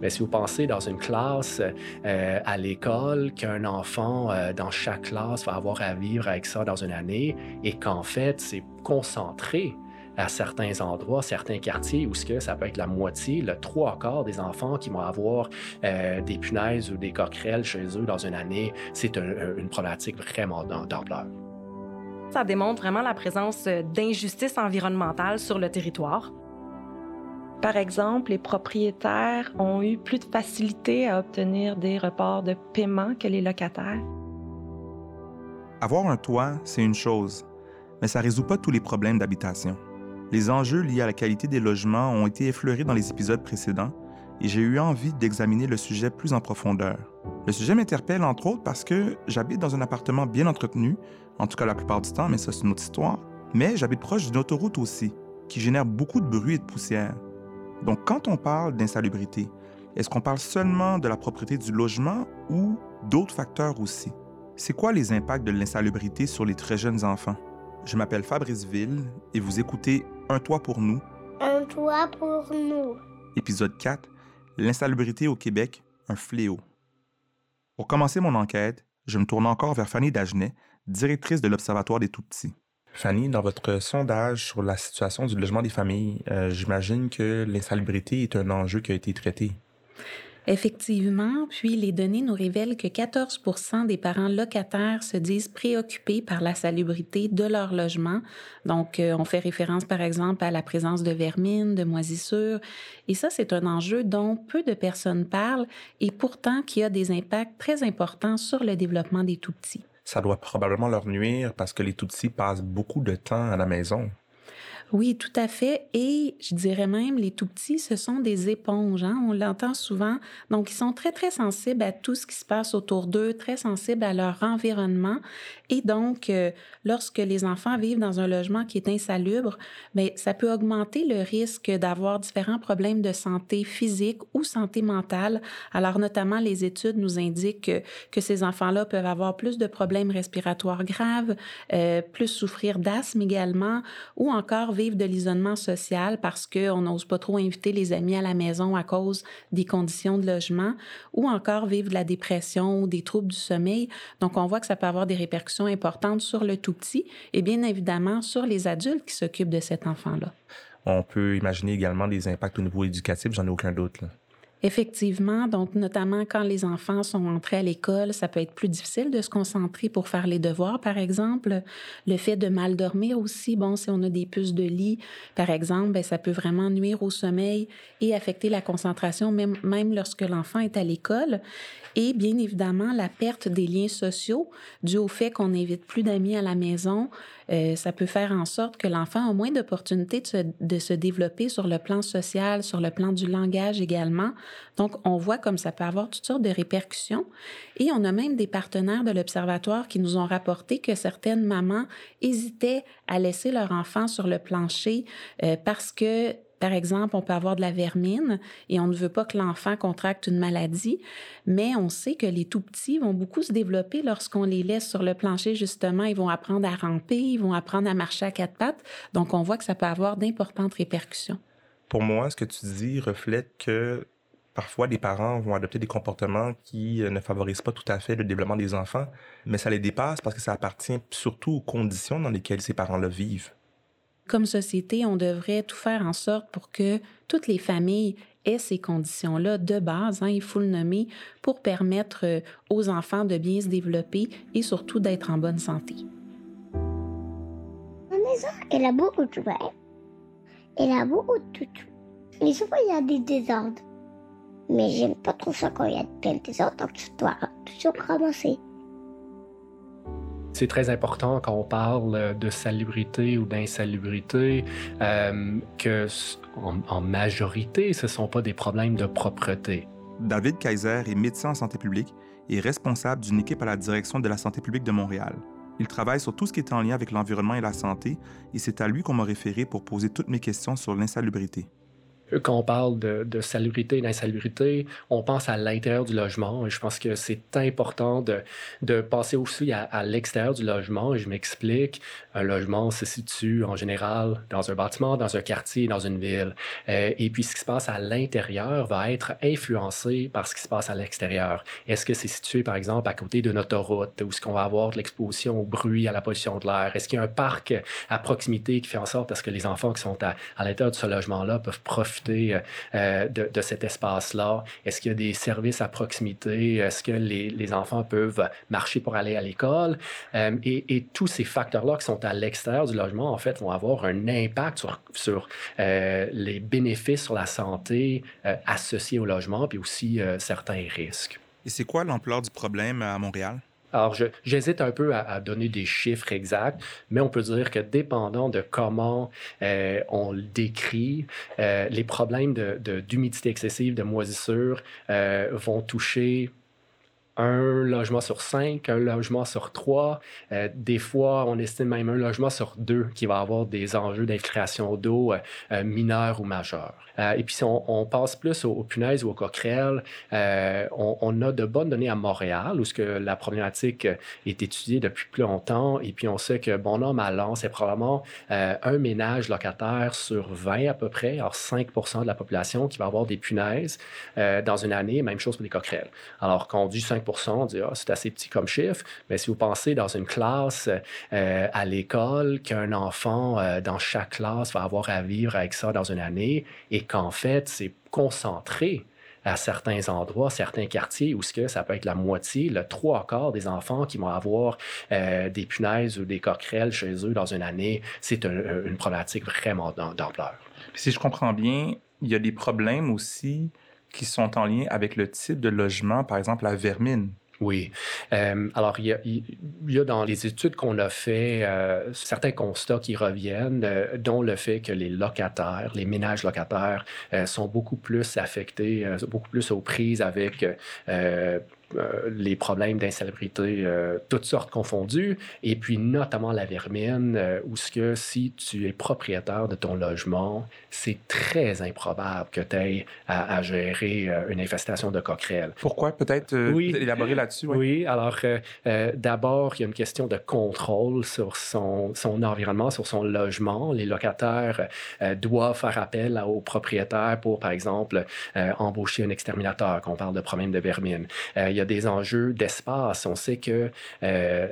Mais si vous pensez dans une classe euh, à l'école, qu'un enfant euh, dans chaque classe va avoir à vivre avec ça dans une année et qu'en fait, c'est concentré à certains endroits, certains quartiers où ce que ça peut être la moitié, le trois quarts des enfants qui vont avoir euh, des punaises ou des coquerelles chez eux dans une année, c'est une problématique vraiment d'ampleur. Ça démontre vraiment la présence d'injustice environnementale sur le territoire. Par exemple, les propriétaires ont eu plus de facilité à obtenir des reports de paiement que les locataires. Avoir un toit, c'est une chose, mais ça ne résout pas tous les problèmes d'habitation. Les enjeux liés à la qualité des logements ont été effleurés dans les épisodes précédents et j'ai eu envie d'examiner le sujet plus en profondeur. Le sujet m'interpelle entre autres parce que j'habite dans un appartement bien entretenu, en tout cas la plupart du temps, mais ça c'est une autre histoire, mais j'habite proche d'une autoroute aussi, qui génère beaucoup de bruit et de poussière. Donc, quand on parle d'insalubrité, est-ce qu'on parle seulement de la propriété du logement ou d'autres facteurs aussi? C'est quoi les impacts de l'insalubrité sur les très jeunes enfants? Je m'appelle Fabrice Ville et vous écoutez Un toit pour nous. Un toit pour nous. Épisode 4. L'insalubrité au Québec, un fléau. Pour commencer mon enquête, je me tourne encore vers Fanny Dagenet, directrice de l'Observatoire des Tout-Petits. Fanny, dans votre sondage sur la situation du logement des familles, euh, j'imagine que l'insalubrité est un enjeu qui a été traité. Effectivement, puis les données nous révèlent que 14 des parents locataires se disent préoccupés par la salubrité de leur logement. Donc, euh, on fait référence par exemple à la présence de vermine, de moisissures. Et ça, c'est un enjeu dont peu de personnes parlent et pourtant qui a des impacts très importants sur le développement des tout-petits ça doit probablement leur nuire parce que les Tutsis passent beaucoup de temps à la maison. Oui, tout à fait. Et je dirais même, les tout petits, ce sont des éponges. Hein? On l'entend souvent. Donc, ils sont très, très sensibles à tout ce qui se passe autour d'eux, très sensibles à leur environnement. Et donc, euh, lorsque les enfants vivent dans un logement qui est insalubre, bien, ça peut augmenter le risque d'avoir différents problèmes de santé physique ou santé mentale. Alors, notamment, les études nous indiquent que, que ces enfants-là peuvent avoir plus de problèmes respiratoires graves, euh, plus souffrir d'asthme également, ou encore vivre de l'isolement social parce qu'on n'ose pas trop inviter les amis à la maison à cause des conditions de logement ou encore vivre de la dépression ou des troubles du sommeil. Donc, on voit que ça peut avoir des répercussions importantes sur le tout petit et bien évidemment sur les adultes qui s'occupent de cet enfant-là. On peut imaginer également des impacts au niveau éducatif, j'en ai aucun doute. Effectivement, donc notamment quand les enfants sont entrés à l'école, ça peut être plus difficile de se concentrer pour faire les devoirs, par exemple. Le fait de mal dormir aussi, bon, si on a des puces de lit, par exemple, ben, ça peut vraiment nuire au sommeil et affecter la concentration, même, même lorsque l'enfant est à l'école. Et bien évidemment, la perte des liens sociaux dû au fait qu'on n'invite plus d'amis à la maison, euh, ça peut faire en sorte que l'enfant a moins d'opportunités de se, de se développer sur le plan social, sur le plan du langage également. Donc, on voit comme ça peut avoir toutes sortes de répercussions. Et on a même des partenaires de l'Observatoire qui nous ont rapporté que certaines mamans hésitaient à laisser leur enfant sur le plancher euh, parce que par exemple, on peut avoir de la vermine et on ne veut pas que l'enfant contracte une maladie, mais on sait que les tout petits vont beaucoup se développer lorsqu'on les laisse sur le plancher, justement. Ils vont apprendre à ramper, ils vont apprendre à marcher à quatre pattes. Donc, on voit que ça peut avoir d'importantes répercussions. Pour moi, ce que tu dis reflète que Parfois, les parents vont adopter des comportements qui euh, ne favorisent pas tout à fait le développement des enfants, mais ça les dépasse parce que ça appartient surtout aux conditions dans lesquelles ces parents-là vivent. Comme société, on devrait tout faire en sorte pour que toutes les familles aient ces conditions-là de base, hein, il faut le nommer, pour permettre euh, aux enfants de bien se développer et surtout d'être en bonne santé. Ma maison, elle a beaucoup de verre. Elle a beaucoup de tout. Mais souvent, il y a des désordres. Mais j'aime pas trop ça quand il y a plein de désordre, donc je dois toujours ramasser. C'est très important quand on parle de salubrité ou d'insalubrité euh, que en, majorité, ce ne sont pas des problèmes de propreté. David Kaiser est médecin en santé publique et responsable d'une équipe à la direction de la santé publique de Montréal. Il travaille sur tout ce qui est en lien avec l'environnement et la santé et c'est à lui qu'on m'a référé pour poser toutes mes questions sur l'insalubrité. Quand on parle de, salubrité et d'insalubrité, on pense à l'intérieur du logement. Et je pense que c'est important de, de passer aussi à, l'extérieur du logement. Je m'explique. Un logement se situe en général dans un bâtiment, dans un quartier, dans une ville. Euh, et puis, ce qui se passe à l'intérieur va être influencé par ce qui se passe à l'extérieur. Est-ce que c'est situé, par exemple, à côté d'une autoroute où est-ce qu'on va avoir de l'exposition au bruit, à la pollution de l'air? Est-ce qu'il y a un parc à proximité qui fait en sorte ce que les enfants qui sont à, à l'intérieur de ce logement-là peuvent profiter euh, euh, de, cet espace-là? Est-ce qu'il y a des services à proximité? Est-ce que les, enfants peuvent marcher pour aller à l'école? Euh, et, tous ces facteurs-là qui sont à l'extérieur du logement, en fait, vont avoir un impact sur, sur les bénéfices sur la santé associés au logement, puis aussi certains risques. Et c'est quoi l'ampleur du problème à Montréal? Alors, j'hésite un peu à, donner des chiffres exacts, mais on peut dire que dépendant de comment euh, on le décrit, euh, les problèmes d'humidité de, excessive, de moisissure euh, vont toucher un logement sur cinq, un logement sur trois. Euh, des fois, on estime même un logement sur deux qui va avoir des enjeux d'infiltration d'eau euh, euh, mineurs ou majeurs. et puis, si on, passe plus aux, punaises ou aux coquerelles, on, a de bonnes données à Montréal où ce que la problématique est étudiée depuis plus longtemps. Et puis, on sait que bon an, mal an, c'est probablement un ménage locataire sur 20 à peu près, alors 5% de la population qui va avoir des punaises dans une année. Même chose pour les coquerelles. Alors, quand on dit 5 on dit ah, c'est assez petit comme chiffre. Mais si vous pensez dans une classe euh, à l'école, qu'un enfant euh, dans chaque classe va avoir à vivre avec ça dans une année et qu'en fait, c'est concentré à certains endroits, certains quartiers où ce que ça peut être la moitié, le trois quarts des enfants qui vont avoir euh, des punaises ou des coquerelles chez eux dans une année, c'est une problématique vraiment d'ampleur. Si je comprends bien, il y a des problèmes aussi qui sont en lien avec le type de logement, par exemple la vermine? Oui. Euh, alors, il y, a, dans les études qu'on a fait euh, certains constats qui reviennent, euh, dont le fait que les locataires, les ménages locataires, sont beaucoup plus affectés, beaucoup plus aux prises avec euh, les problèmes d'insalubrité, euh, toutes sortes confondues, et puis notamment la vermine, euh, où ce que si tu es propriétaire de ton logement, c'est très improbable que tu aies à, gérer une infestation de coquerelles. Pourquoi? Peut-être élaborer là-dessus. Oui, alors d'abord, il y a une question de contrôle sur son, son environnement, sur son logement. Les locataires doivent faire appel aux propriétaires pour, par exemple, embaucher un exterminateur, quand on parle de problèmes de vermine y a des enjeux d'espace. On sait que euh,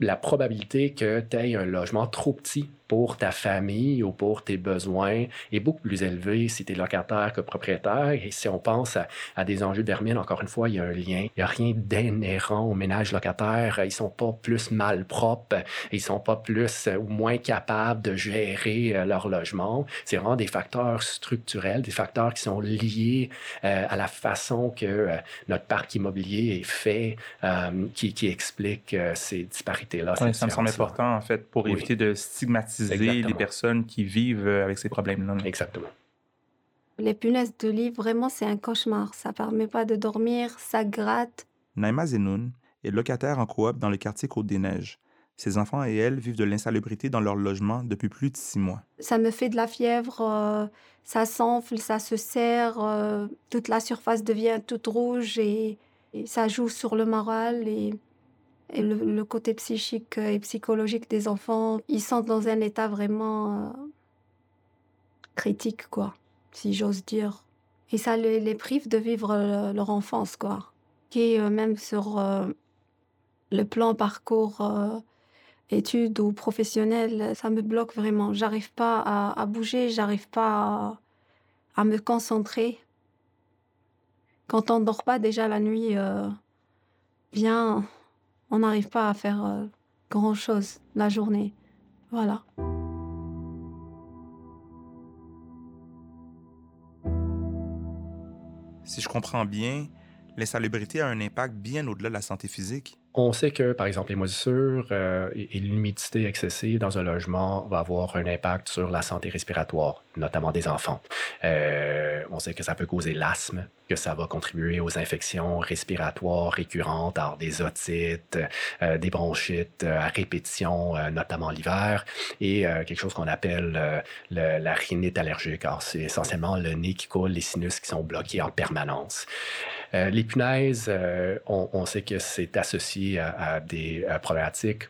la probabilité que tu aies un logement trop petit pour ta famille ou pour tes besoins est beaucoup plus élevé si tu es locataire que propriétaire. Et si on pense à, des enjeux d'hermine, encore une fois, il y a un lien. Il n'y a rien d'inhérent au ménage locataire. Ils sont pas plus mal propres, ils sont pas plus ou moins capables de gérer euh, leur logement. C'est vraiment des facteurs structurels, des facteurs qui sont liés euh, à la façon que euh, notre parc immobilier est fait, qui, qui explique ces disparités-là. ça me semble important, en fait, pour éviter de stigmatiser les personnes qui vivent euh, avec ces problèmes-là. Exactement. Les punaises de lit, vraiment, c'est un cauchemar. Ça permet pas de dormir, ça gratte. Naima Zenoun est locataire en coop dans le quartier Côte-des-Neiges. Ses enfants et elle vivent de l'insalubrité dans leur logement depuis plus de six mois. Ça me fait de la fièvre, euh, ça s'enfle, ça se serre, euh, toute la surface devient toute rouge et, et, ça joue sur le moral. Et et le, côté psychique et psychologique des enfants, ils sont dans un état vraiment euh, critique, quoi, si j'ose dire. Et ça les, prive de vivre euh, leur enfance, quoi. Qui, euh, même sur le plan parcours études ou professionnel, ça me bloque vraiment. J'arrive pas à, bouger, j'arrive pas à, me concentrer. Quand on dort pas déjà la nuit, bien on n'arrive pas à faire euh, grand-chose la journée. Voilà. Si je comprends bien, l'insalubrité a un impact bien au-delà de la santé physique. On sait que, par exemple, les moisissures euh, et, l'humidité excessive dans un logement va avoir un impact sur la santé respiratoire, notamment des enfants. Euh, on sait que ça peut causer l'asthme, que ça va contribuer aux infections respiratoires récurrentes, alors des otites, euh, des bronchites euh, à répétition, notamment l'hiver, et quelque chose qu'on appelle la rhinite allergique. Alors, c'est essentiellement le nez qui coule, les sinus qui sont bloqués en permanence. les on, sait que c'est associé à des problématiques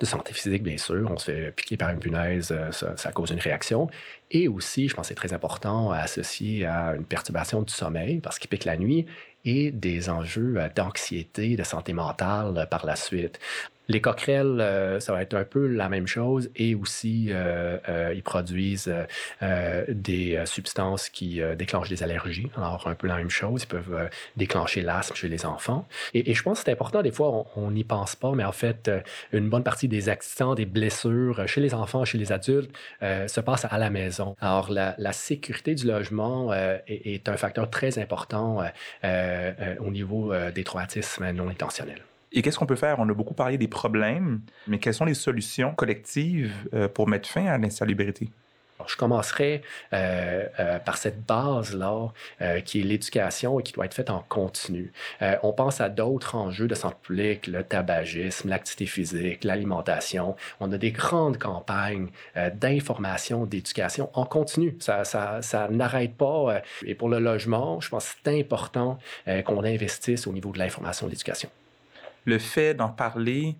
de santé physique, bien sûr. On se fait piquer par une punaise, euh, ça, cause une réaction. Et aussi, je pense que c'est très important, associé à une perturbation du sommeil, parce qu'il pique la nuit, et des enjeux euh, d'anxiété, de santé mentale euh, par la suite. Les coquerelles, euh, ça va être un peu la même chose et aussi ils produisent des substances qui déclenchent des allergies. Alors un peu la même chose, ils peuvent déclencher l'asthme chez les enfants. Et, je pense que c'est important, des fois on n'y pense pas, mais en fait une bonne partie des accidents, des blessures chez les enfants, chez les adultes se passe à la maison. Alors la, sécurité du logement est, un facteur très important au niveau des traumatismes non intentionnels. Et qu'est-ce qu'on peut faire? On a beaucoup parlé des problèmes, mais quelles sont les solutions collectives euh, pour mettre fin à l'insalubrité? Je commencerai euh, euh, par cette base-là, qui est l'éducation et qui doit être faite en continu. on pense à d'autres enjeux de santé publique, le tabagisme, l'activité physique, l'alimentation. On a des grandes campagnes d'information, d'éducation en continu. Ça, ça n'arrête pas. et pour le logement, je pense que c'est important qu'on investisse au niveau de l'information et de l'éducation le fait d'en parler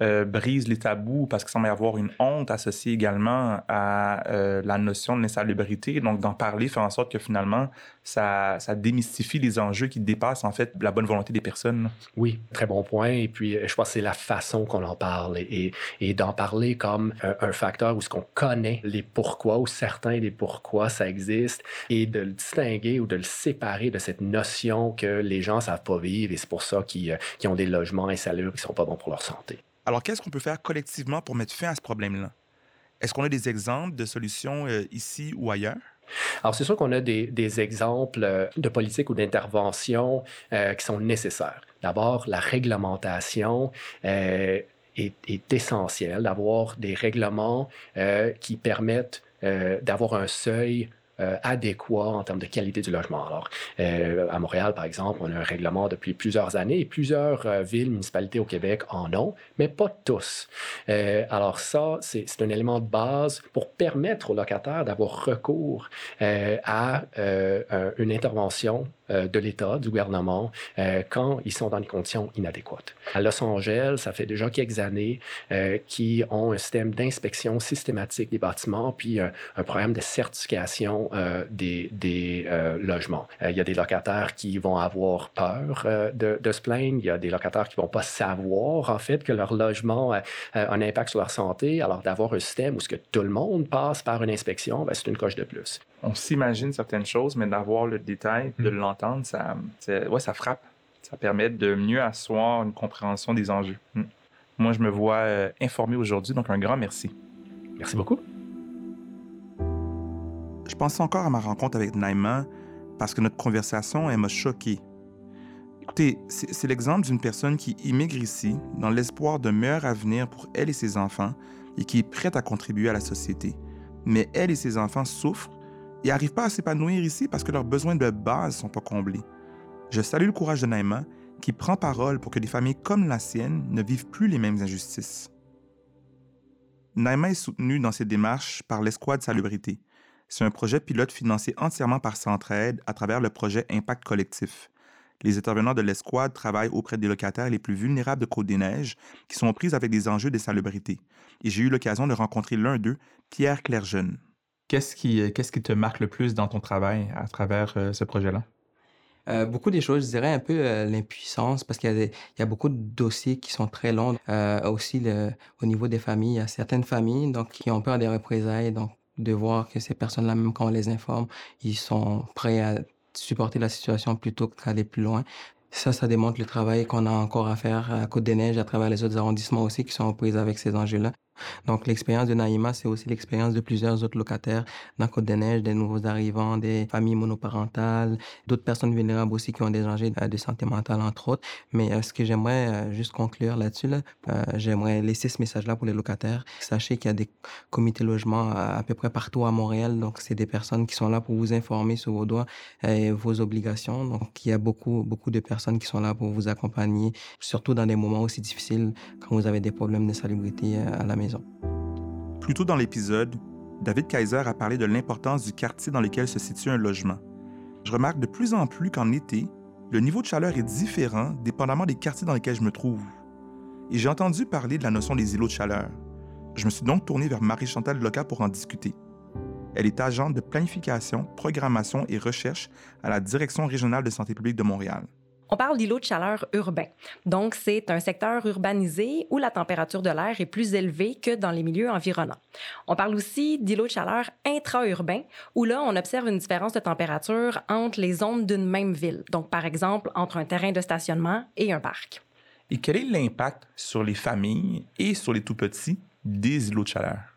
euh, brise les tabous parce qu'il semble y avoir une honte associée également à euh, la notion de l'insalubrité. Donc, d'en parler fait en sorte que finalement, ça, ça, démystifie les enjeux qui dépassent en fait la bonne volonté des personnes. Oui, très bon point. Et puis, je pense que c'est la façon qu'on en parle et, et d'en parler comme un, facteur où ce qu'on connaît les pourquoi ou certains des pourquoi ça existe et de le distinguer ou de le séparer de cette notion que les gens savent pas vivre et c'est pour ça qu'ils euh, ont des logements insalubres qui sont pas bons pour leur santé. Alors, qu'est-ce qu'on peut faire collectivement pour mettre fin à ce problème-là? Est-ce qu'on a des exemples de solutions euh, ici ou ailleurs? Alors, c'est sûr qu'on a des, exemples euh, de politiques ou d'interventions euh, qui sont nécessaires. D'abord, la réglementation. est, est, essentielle, d'avoir des règlements qui permettent d'avoir un seuil euh, adéquat en termes de qualité du logement. Alors, euh, à Montréal, par exemple, on a un règlement depuis plusieurs années et plusieurs euh, villes, municipalités au Québec en ont, mais pas tous. alors ça, c'est un élément de base pour permettre aux locataires d'avoir recours à une intervention de l'État, du gouvernement, quand ils sont dans des conditions inadéquates. À Los Angeles, ça fait déjà quelques années qu'ils ont un système d'inspection systématique des bâtiments, puis un programme de certification euh, des, des euh, logements. Euh, il y a des locataires qui vont avoir peur de, de, se plaindre. Il y a des locataires qui vont pas savoir, en fait, que leur logement a un impact sur leur santé. Alors, d'avoir un système où ce que tout le monde passe par une inspection, ben, c'est une coche de plus. On s'imagine certaines choses, mais d'avoir le détail, de mm. l'entendre, ça, ouais, ça frappe. Ça permet de mieux asseoir une compréhension des enjeux. Mm. Moi, je me vois informé aujourd'hui, donc un grand merci. Merci beaucoup. Pense encore à ma rencontre avec Naima parce que notre conversation, elle m'a choqué. Écoutez, c'est l'exemple d'une personne qui immigre ici dans l'espoir d'un meilleur avenir pour elle et ses enfants et qui est prête à contribuer à la société. Mais elle et ses enfants souffrent et n'arrivent pas à s'épanouir ici parce que leurs besoins de base ne sont pas comblés. Je salue le courage de Naima qui prend parole pour que des familles comme la sienne ne vivent plus les mêmes injustices. Naima est soutenue dans ses démarches par l'Escouade Salubrité, c'est un projet pilote financé entièrement par Centraide à travers le projet Impact Collectif. Les intervenants de l'escouade travaillent auprès des locataires les plus vulnérables de Côte-des-Neiges qui sont prises avec des enjeux d'insalubrité. Et j'ai eu l'occasion de rencontrer l'un d'eux, Pierre Clerjeune. Qu'est-ce qui, euh, qu'est-ce qui te marque le plus dans ton travail à travers euh, ce projet-là? Euh, beaucoup des choses, je dirais un peu l'impuissance parce qu'il y, a beaucoup de dossiers qui sont très longs. aussi, le, au niveau des familles, il y a certaines familles donc, qui ont peur des représailles. Donc, de voir que ces personnes-là, même quand on les informe, ils sont prêts à supporter la situation plutôt qu'aller plus loin. Ça, ça démontre le travail qu'on a encore à faire à Côte-des-Neiges, à travers les autres arrondissements aussi qui sont en prise avec ces enjeux-là. Donc, l'expérience de Naïma, c'est aussi l'expérience de plusieurs autres locataires dans Côte-des-Neiges, des nouveaux arrivants, des familles monoparentales, d'autres personnes vulnérables aussi qui ont des enjeux de santé mentale, entre autres. Mais euh, ce que j'aimerais euh, juste conclure là-dessus, là, euh, j'aimerais laisser ce message-là pour les locataires. Sachez qu'il y a des comités logement à, à, peu près partout à Montréal. Donc, c'est des personnes qui sont là pour vous informer sur vos droits et vos obligations. Donc, il y a beaucoup, beaucoup de personnes qui sont là pour vous accompagner, surtout dans des moments aussi difficiles quand vous avez des problèmes de salubrité à la maison. Plus tôt dans l'épisode, David Kaiser a parlé de l'importance du quartier dans lequel se situe un logement. Je remarque de plus en plus qu'en été, le niveau de chaleur est différent dépendamment des quartiers dans lesquels je me trouve. Et j'ai entendu parler de la notion des îlots de chaleur. Je me suis donc tourné vers Marie-Chantal Loca pour en discuter. Elle est agente de planification, programmation et recherche à la Direction régionale de santé publique de Montréal. On parle d'îlots de chaleur urbains. Donc, c'est un secteur urbanisé où la température de l'air est plus élevée que dans les milieux environnants. On parle aussi d'îlots de chaleur intra-urbains, où là, on observe une différence de température entre les zones d'une même ville. Donc, par exemple, entre un terrain de stationnement et un parc. Et quel est l'impact sur les familles et sur les tout-petits des îlots de chaleur?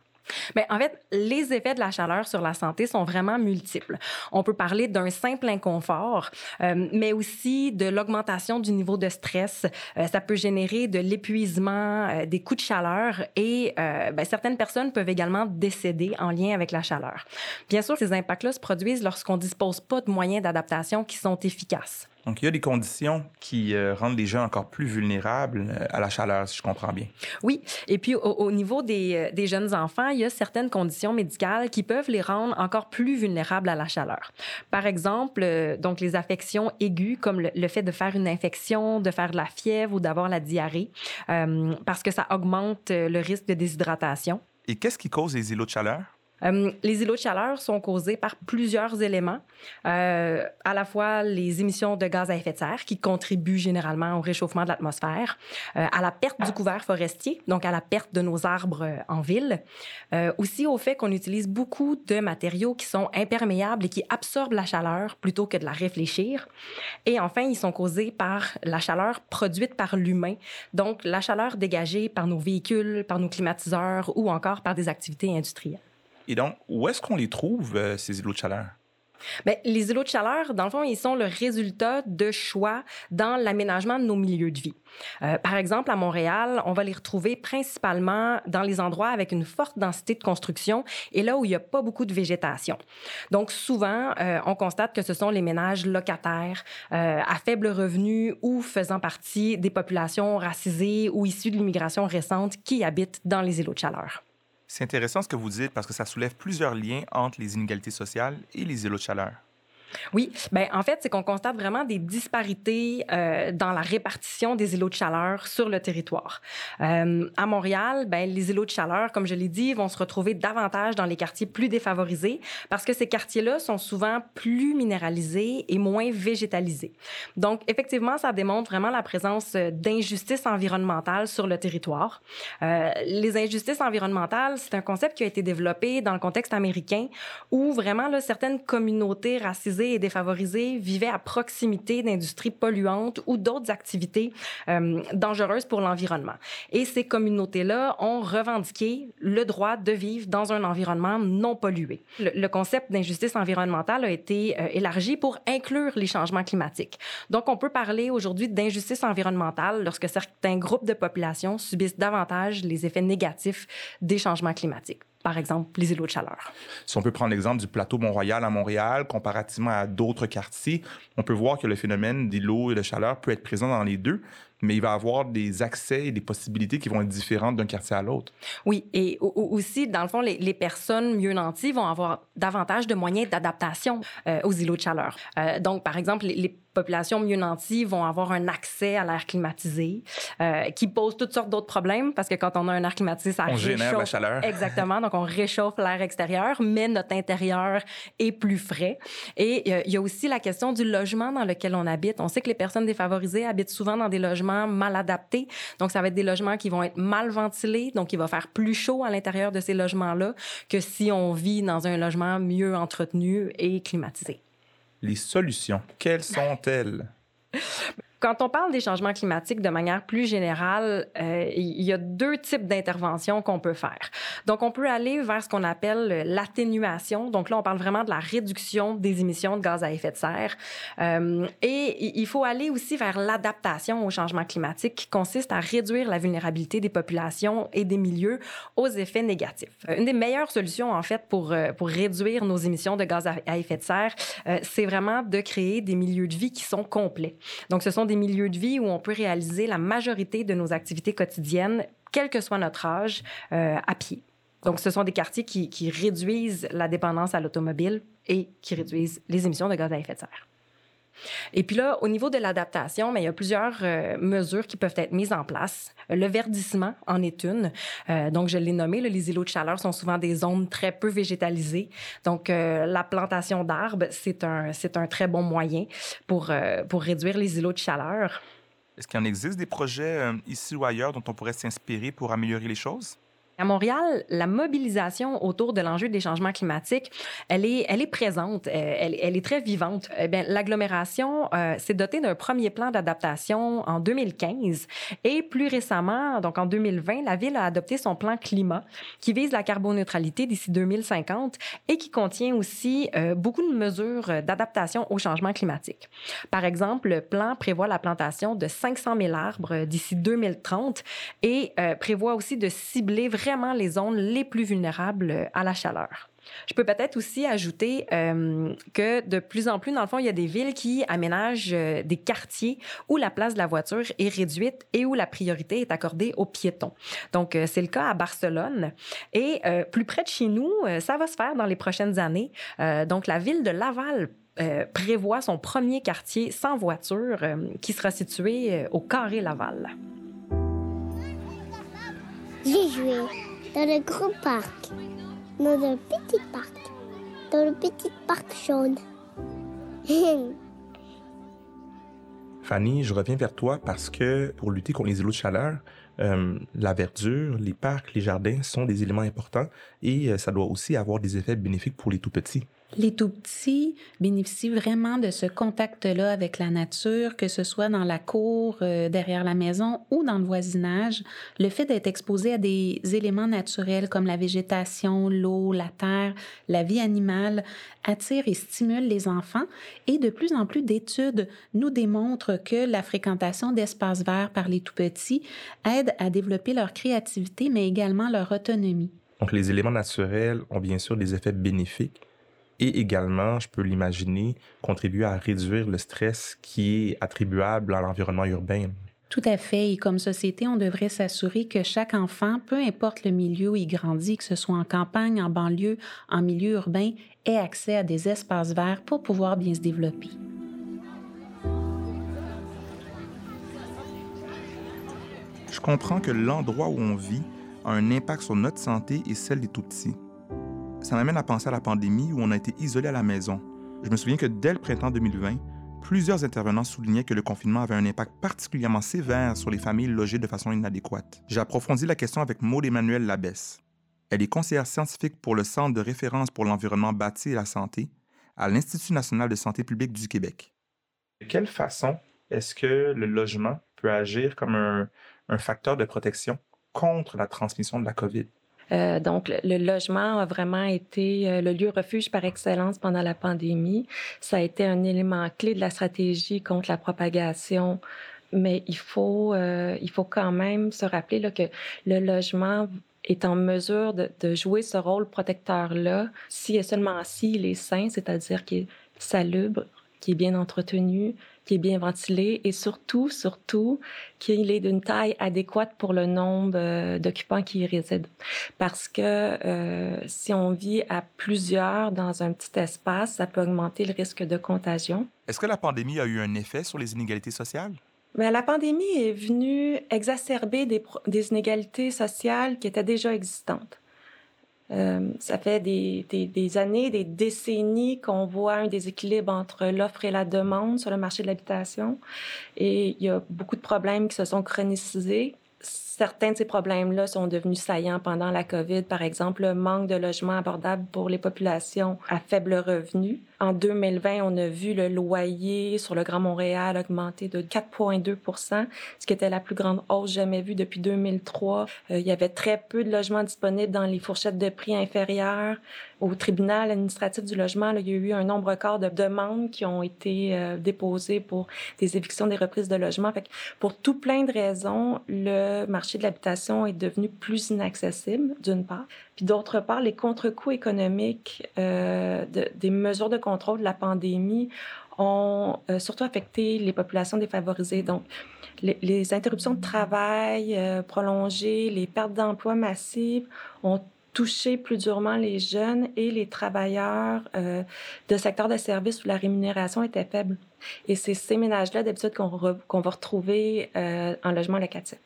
Bien, en fait, les effets de la chaleur sur la santé sont vraiment multiples. On peut parler d'un simple inconfort, euh, mais aussi de l'augmentation du niveau de stress. Euh, ça peut générer de l'épuisement, euh, des coups de chaleur et bien, certaines personnes peuvent également décéder en lien avec la chaleur. Bien sûr, ces impacts-là se produisent lorsqu'on dispose pas de moyens d'adaptation qui sont efficaces. Donc, il y a des conditions qui euh, rendent les gens encore plus vulnérables euh, à la chaleur, si je comprends bien. Oui. Et puis, au, au niveau des, euh, des, jeunes enfants, il y a certaines conditions médicales qui peuvent les rendre encore plus vulnérables à la chaleur. Par exemple, donc les affections aiguës, comme le, le, fait de faire une infection, de faire de la fièvre ou d'avoir la diarrhée, euh, parce que ça augmente le risque de déshydratation. Et qu'est-ce qui cause les îlots de chaleur? Euh, les îlots de chaleur sont causés par plusieurs éléments, euh, à la fois les émissions de gaz à effet de serre qui contribuent généralement au réchauffement de l'atmosphère, euh, à la perte du couvert forestier, donc à la perte de nos arbres en ville, aussi au fait qu'on utilise beaucoup de matériaux qui sont imperméables et qui absorbent la chaleur plutôt que de la réfléchir. Et enfin, ils sont causés par la chaleur produite par l'humain, donc la chaleur dégagée par nos véhicules, par nos climatiseurs ou encore par des activités industrielles. Et donc, où est-ce qu'on les trouve, euh, ces îlots de chaleur? Bien, les îlots de chaleur, dans le fond, ils sont le résultat de choix dans l'aménagement de nos milieux de vie. Euh, par exemple, à Montréal, on va les retrouver principalement dans les endroits avec une forte densité de construction et là où il n'y a pas beaucoup de végétation. Donc, souvent, euh, on constate que ce sont les ménages locataires à faible revenu ou faisant partie des populations racisées ou issues de l'immigration récente qui habitent dans les îlots de chaleur. C'est intéressant ce que vous dites parce que ça soulève plusieurs liens entre les inégalités sociales et les îlots de chaleur. Oui, ben en fait, c'est qu'on constate vraiment des disparités euh, dans la répartition des îlots de chaleur sur le territoire. Euh, à Montréal, ben les îlots de chaleur, comme je l'ai dit, vont se retrouver davantage dans les quartiers plus défavorisés parce que ces quartiers-là sont souvent plus minéralisés et moins végétalisés. Donc, effectivement, ça démontre vraiment la présence d'injustices environnementales sur le territoire. Euh, les injustices environnementales, c'est un concept qui a été développé dans le contexte américain où vraiment certaines communautés racisées et défavorisés vivaient à proximité d'industries polluantes ou d'autres activités euh, dangereuses pour l'environnement. Et ces communautés-là ont revendiqué le droit de vivre dans un environnement non pollué. Le, concept d'injustice environnementale a été euh, élargi pour inclure les changements climatiques. Donc, on peut parler aujourd'hui d'injustice environnementale lorsque certains groupes de population subissent davantage les effets négatifs des changements climatiques par exemple, les îlots de chaleur. Si on peut prendre l'exemple du plateau Mont-Royal à Montréal, comparativement à d'autres quartiers, on peut voir que le phénomène d'îlots et de chaleur peut être présent dans les deux, mais il va avoir des accès et des possibilités qui vont être différentes d'un quartier à l'autre. Oui, et aussi, dans le fond, les, les, personnes mieux nanties vont avoir davantage de moyens d'adaptation euh, aux îlots de chaleur. Euh, donc, par exemple, les, les populations mieux nanties vont avoir un accès à l'air climatisé, euh, qui pose toutes sortes d'autres problèmes parce que quand on a un air climatisé, ça on réchauffe. génère la chaleur. Exactement. Donc, on réchauffe l'air extérieur, mais notre intérieur est plus frais. Et euh, il y a aussi la question du logement dans lequel on habite. On sait que les personnes défavorisées habitent souvent dans des logements mal adaptés. Donc, ça va être des logements qui vont être mal ventilés. Donc, il va faire plus chaud à l'intérieur de ces logements-là que si on vit dans un logement mieux entretenu et climatisé les solutions. Quelles sont-elles? Quand on parle des changements climatiques de manière plus générale, euh, il y a deux types d'interventions qu'on peut faire. Donc, on peut aller vers ce qu'on appelle l'atténuation. Donc là, on parle vraiment de la réduction des émissions de gaz à effet de serre. Euh, et il faut aller aussi vers l'adaptation au changement climatique qui consiste à réduire la vulnérabilité des populations et des milieux aux effets négatifs. Euh, une des meilleures solutions, en fait, pour, pour réduire nos émissions de gaz à, effet de serre, c'est vraiment de créer des milieux de vie qui sont complets. Donc, ce sont des milieux de vie où on peut réaliser la majorité de nos activités quotidiennes, quel que soit notre âge, à pied. Donc, ce sont des quartiers qui, qui réduisent la dépendance à l'automobile et qui réduisent les émissions de gaz à effet de serre. Et puis là, au niveau de l'adaptation, mais il y a plusieurs euh, mesures qui peuvent être mises en place. Le verdissement en est une. Euh, donc, je l'ai nommé, les îlots de chaleur sont souvent des zones très peu végétalisées. Donc, euh, la plantation d'arbres, c'est un, c'est un très bon moyen pour, pour réduire les îlots de chaleur. Est-ce qu'il en existe des projets ici ou ailleurs dont on pourrait s'inspirer pour améliorer les choses? À Montréal, la mobilisation autour de l'enjeu des changements climatiques, elle est, elle est présente, euh, elle, est très vivante. Eh l'agglomération euh, s'est dotée d'un premier plan d'adaptation en 2015 et plus récemment, donc en 2020, la ville a adopté son plan climat qui vise la carboneutralité d'ici 2050 et qui contient aussi euh, beaucoup de mesures d'adaptation au changement climatique. Par exemple, le plan prévoit la plantation de 500 000 arbres d'ici 2030 et prévoit aussi de cibler vraiment les zones les plus vulnérables euh, à la chaleur. Je peux peut-être aussi ajouter euh, que de plus en plus, dans le fond, il y a des villes qui aménagent euh, des quartiers où la place de la voiture est réduite et où la priorité est accordée aux piétons. Donc, c'est le cas à Barcelone. Et plus près de chez nous, ça va se faire dans les prochaines années. donc, la ville de Laval prévoit son premier quartier sans voiture qui sera situé au Carré Laval. J'ai joué dans le grand parc, dans le petit parc, dans le petit parc jaune. Fanny, je reviens vers toi parce que pour lutter contre les îlots de chaleur, euh, la verdure, les parcs, les jardins sont des éléments importants et euh, ça doit aussi avoir des effets bénéfiques pour les tout petits. Les tout petits bénéficient vraiment de ce contact-là avec la nature, que ce soit dans la cour, euh, derrière la maison ou dans le voisinage. Le fait d'être exposé à des éléments naturels comme la végétation, l'eau, la terre, la vie animale attire et stimule les enfants et de plus en plus d'études nous démontrent que la fréquentation d'espaces verts par les tout petits aide à développer leur créativité mais également leur autonomie. Donc les éléments naturels ont bien sûr des effets bénéfiques et également, je peux l'imaginer, contribuer à réduire le stress qui est attribuable à l'environnement urbain. Tout à fait. Et comme société, on devrait s'assurer que chaque enfant, peu importe le milieu où il grandit, que ce soit en campagne, en banlieue, en milieu urbain, ait accès à des espaces verts pour pouvoir bien se développer. Je comprends que l'endroit où on vit a un impact sur notre santé et celle des tout-petits. Ça m'amène à penser à la pandémie où on a été isolé à la maison. Je me souviens que dès le printemps 2020, plusieurs intervenants soulignaient que le confinement avait un impact particulièrement sévère sur les familles logées de façon inadéquate. J'ai approfondi la question avec Maud Emmanuel Labesse. Elle est conseillère scientifique pour le Centre de référence pour l'environnement bâti et la santé à l'Institut national de santé publique du Québec. De quelle façon est-ce que le logement peut agir comme un, un facteur de protection contre la transmission de la COVID? Euh, donc, le, logement a vraiment été euh, le lieu refuge par excellence pendant la pandémie. Ça a été un élément clé de la stratégie contre la propagation. Mais il faut, euh, il faut quand même se rappeler là, que le logement est en mesure de, jouer ce rôle protecteur-là si et seulement s'il est sain, c'est-à-dire qu'il est salubre, qui est bien entretenu, qui est bien ventilé et surtout, surtout, qu'il est d'une taille adéquate pour le nombre euh, d'occupants qui y résident. Parce que euh, si on vit à plusieurs dans un petit espace, ça peut augmenter le risque de contagion. Est-ce que la pandémie a eu un effet sur les inégalités sociales? Bien, la pandémie est venue exacerber des, des inégalités sociales qui étaient déjà existantes. Euh, ça fait des, des, années, des décennies qu'on voit un déséquilibre entre l'offre et la demande sur le marché de l'habitation. Et il y a beaucoup de problèmes qui se sont chronicisés. Certains de ces problèmes-là sont devenus saillants pendant la COVID. Par exemple, le manque de logements abordables pour les populations à faible revenu. En 2020, on a vu le loyer sur le Grand Montréal augmenter de 4,2% ce qui était la plus grande hausse jamais vue depuis 2003. Euh, il y avait très peu de logements disponibles dans les fourchettes de prix inférieures. Au tribunal administratif du logement, il y a eu un nombre record de demandes qui ont été euh, déposées pour des évictions, des reprises de logements. Pour tout plein de raisons, le marché de l'habitation est devenu plus inaccessible, d'une part. Puis d'autre part, les contre-coups économiques euh, de, des mesures de contrôle de la pandémie ont euh, surtout affecté les populations défavorisées. Donc, les, interruptions de travail euh, prolongées, les pertes d'emplois massives ont touché plus durement les jeunes et les travailleurs de secteurs de services où la rémunération était faible. Et c'est ces ménages-là, d'habitude, qu'on va retrouver en logement locatif.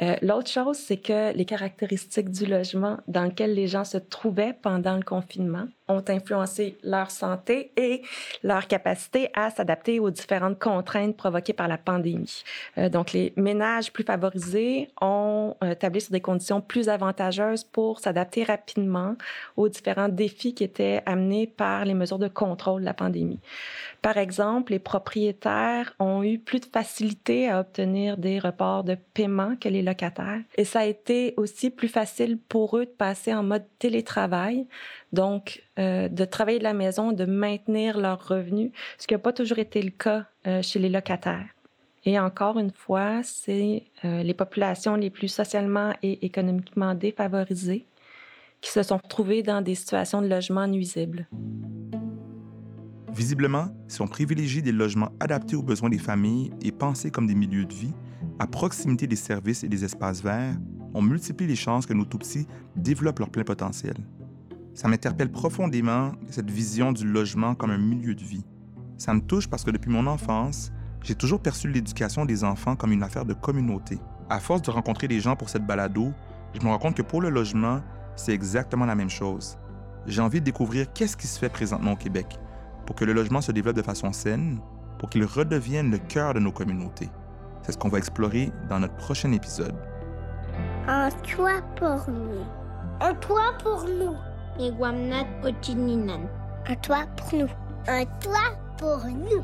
Euh, L'autre chose, c'est que les caractéristiques du logement dans lequel les gens se trouvaient pendant le confinement ont influencé leur santé et leur capacité à s'adapter aux différentes contraintes provoquées par la pandémie. Euh, donc, les ménages plus favorisés ont euh, tablé sur des conditions plus avantageuses pour s'adapter rapidement aux différents défis qui étaient amenés par les mesures de contrôle de la pandémie. Par exemple, les propriétaires ont eu plus de facilité à obtenir des reports de paiement que les locataires. Et ça a été aussi plus facile pour eux de passer en mode télétravail, donc euh, de travailler de la maison, de maintenir leurs revenus, ce qui n'a pas toujours été le cas euh, chez les locataires. Et encore une fois, c'est euh, les populations les plus socialement et économiquement défavorisées qui se sont retrouvées dans des situations de logement nuisibles. Visiblement, si on privilégie des logements adaptés aux besoins des familles et pensés comme des milieux de vie, à proximité des services et des espaces verts, on multiplie les chances que nos tout-petits développent leur plein potentiel. Ça m'interpelle profondément cette vision du logement comme un milieu de vie. Ça me touche parce que depuis mon enfance, j'ai toujours perçu l'éducation des enfants comme une affaire de communauté. À force de rencontrer des gens pour cette balado, je me rends compte que pour le logement, c'est exactement la même chose. J'ai envie de découvrir qu'est-ce qui se fait présentement au Québec pour que le logement se développe de façon saine, pour qu'il redevienne le cœur de nos communautés. C'est ce qu'on va explorer dans notre prochain épisode. Un toit pour nous. Un toit pour nous. Un toit pour nous. Un toit pour nous.